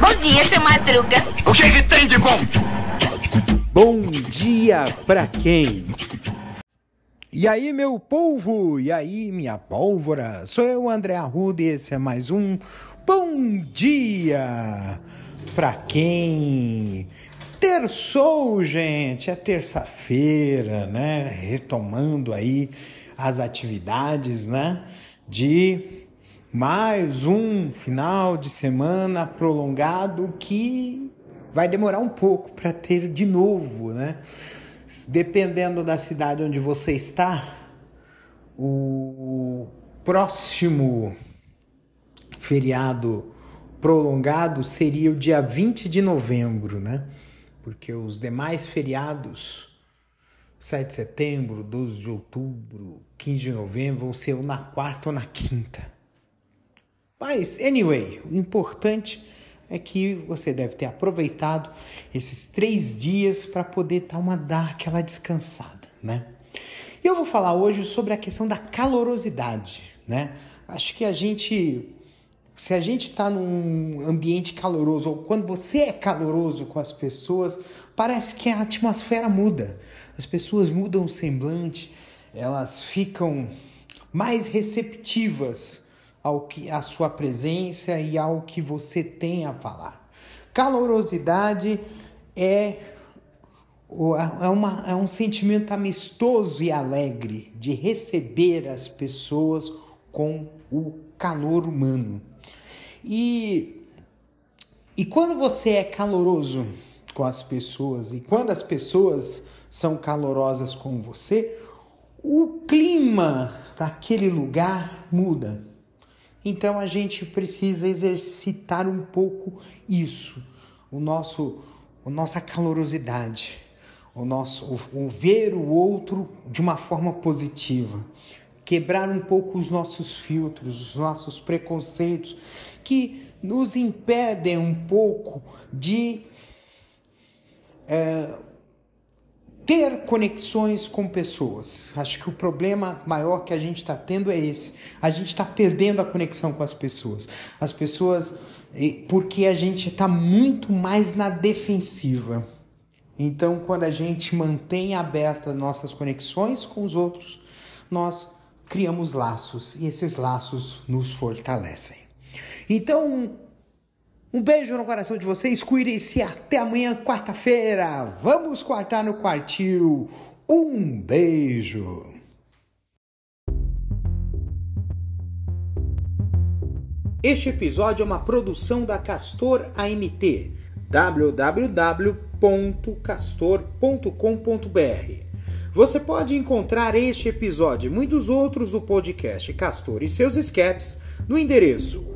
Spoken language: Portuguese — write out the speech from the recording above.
Bom dia, seu Madruga. O que, que tem de bom? Bom dia pra quem? E aí, meu povo? E aí, minha pólvora? Sou eu, André Arruda, e esse é mais um Bom Dia pra quem? Terçou, gente, é terça-feira, né? Retomando aí as atividades, né? De mais um final de semana prolongado que vai demorar um pouco para ter de novo, né? Dependendo da cidade onde você está, o próximo feriado prolongado seria o dia 20 de novembro, né? Porque os demais feriados, 7 de setembro, 12 de outubro, 15 de novembro, vão ser ou na quarta ou na quinta. Mas, anyway, o importante é que você deve ter aproveitado esses três dias para poder dar, uma, dar aquela descansada, né? E eu vou falar hoje sobre a questão da calorosidade, né? Acho que a gente, se a gente está num ambiente caloroso ou quando você é caloroso com as pessoas, parece que a atmosfera muda. As pessoas mudam o semblante, elas ficam mais receptivas ao que a sua presença e ao que você tem a falar. Calorosidade é, é, uma, é um sentimento amistoso e alegre de receber as pessoas com o calor humano. E, e quando você é caloroso com as pessoas e quando as pessoas são calorosas com você, o clima daquele lugar muda. Então a gente precisa exercitar um pouco isso, o nosso, a nossa calorosidade, o nosso, o, o ver o outro de uma forma positiva, quebrar um pouco os nossos filtros, os nossos preconceitos que nos impedem um pouco de é, conexões com pessoas. Acho que o problema maior que a gente está tendo é esse. A gente está perdendo a conexão com as pessoas. As pessoas, porque a gente está muito mais na defensiva. Então, quando a gente mantém abertas nossas conexões com os outros, nós criamos laços e esses laços nos fortalecem. Então, um beijo no coração de vocês, cuidem-se até amanhã, quarta-feira. Vamos quartar no quartil. Um beijo. Este episódio é uma produção da Castor AMT. www.castor.com.br Você pode encontrar este episódio e muitos outros do podcast Castor e seus escapes no endereço